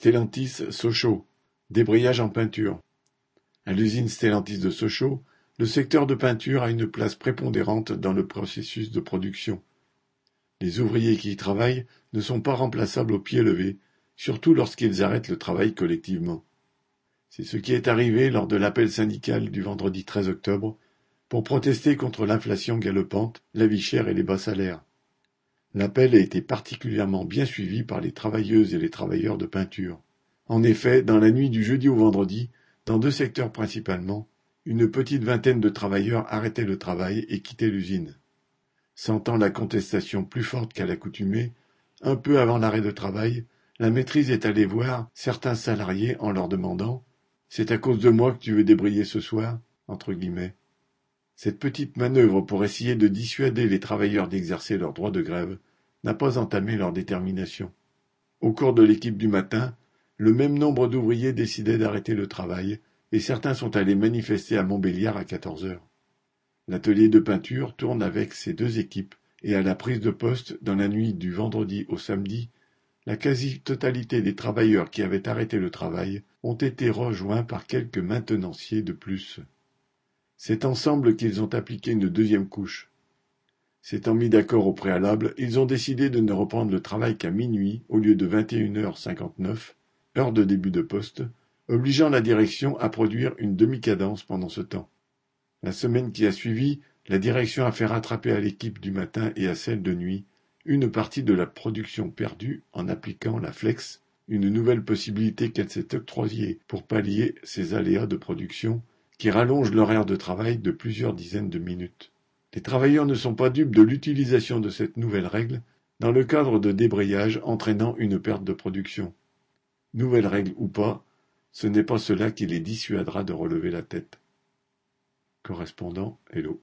Stellantis Sochaux, débrayage en peinture. À l'usine Stellantis de Sochaux, le secteur de peinture a une place prépondérante dans le processus de production. Les ouvriers qui y travaillent ne sont pas remplaçables au pied levé, surtout lorsqu'ils arrêtent le travail collectivement. C'est ce qui est arrivé lors de l'appel syndical du vendredi 13 octobre pour protester contre l'inflation galopante, la vie chère et les bas salaires. L'appel a été particulièrement bien suivi par les travailleuses et les travailleurs de peinture. En effet, dans la nuit du jeudi au vendredi, dans deux secteurs principalement, une petite vingtaine de travailleurs arrêtaient le travail et quittaient l'usine. Sentant la contestation plus forte qu'à l'accoutumée, un peu avant l'arrêt de travail, la maîtrise est allée voir certains salariés en leur demandant C'est à cause de moi que tu veux débrayer ce soir? entre. Cette petite manœuvre pour essayer de dissuader les travailleurs d'exercer leur droit de grève n'a pas entamé leur détermination. Au cours de l'équipe du matin, le même nombre d'ouvriers décidaient d'arrêter le travail, et certains sont allés manifester à Montbéliard à quatorze heures. L'atelier de peinture tourne avec ces deux équipes, et à la prise de poste, dans la nuit du vendredi au samedi, la quasi-totalité des travailleurs qui avaient arrêté le travail ont été rejoints par quelques maintenanciers de plus. C'est ensemble qu'ils ont appliqué une deuxième couche. S'étant mis d'accord au préalable, ils ont décidé de ne reprendre le travail qu'à minuit au lieu de 21h59, heure de début de poste, obligeant la direction à produire une demi-cadence pendant ce temps. La semaine qui a suivi, la direction a fait rattraper à l'équipe du matin et à celle de nuit une partie de la production perdue en appliquant la flex, une nouvelle possibilité qu'elle s'est octroyée pour pallier ces aléas de production qui rallonge l'horaire de travail de plusieurs dizaines de minutes. Les travailleurs ne sont pas dupes de l'utilisation de cette nouvelle règle dans le cadre de débrayage entraînant une perte de production. Nouvelle règle ou pas, ce n'est pas cela qui les dissuadera de relever la tête. Correspondant Hello.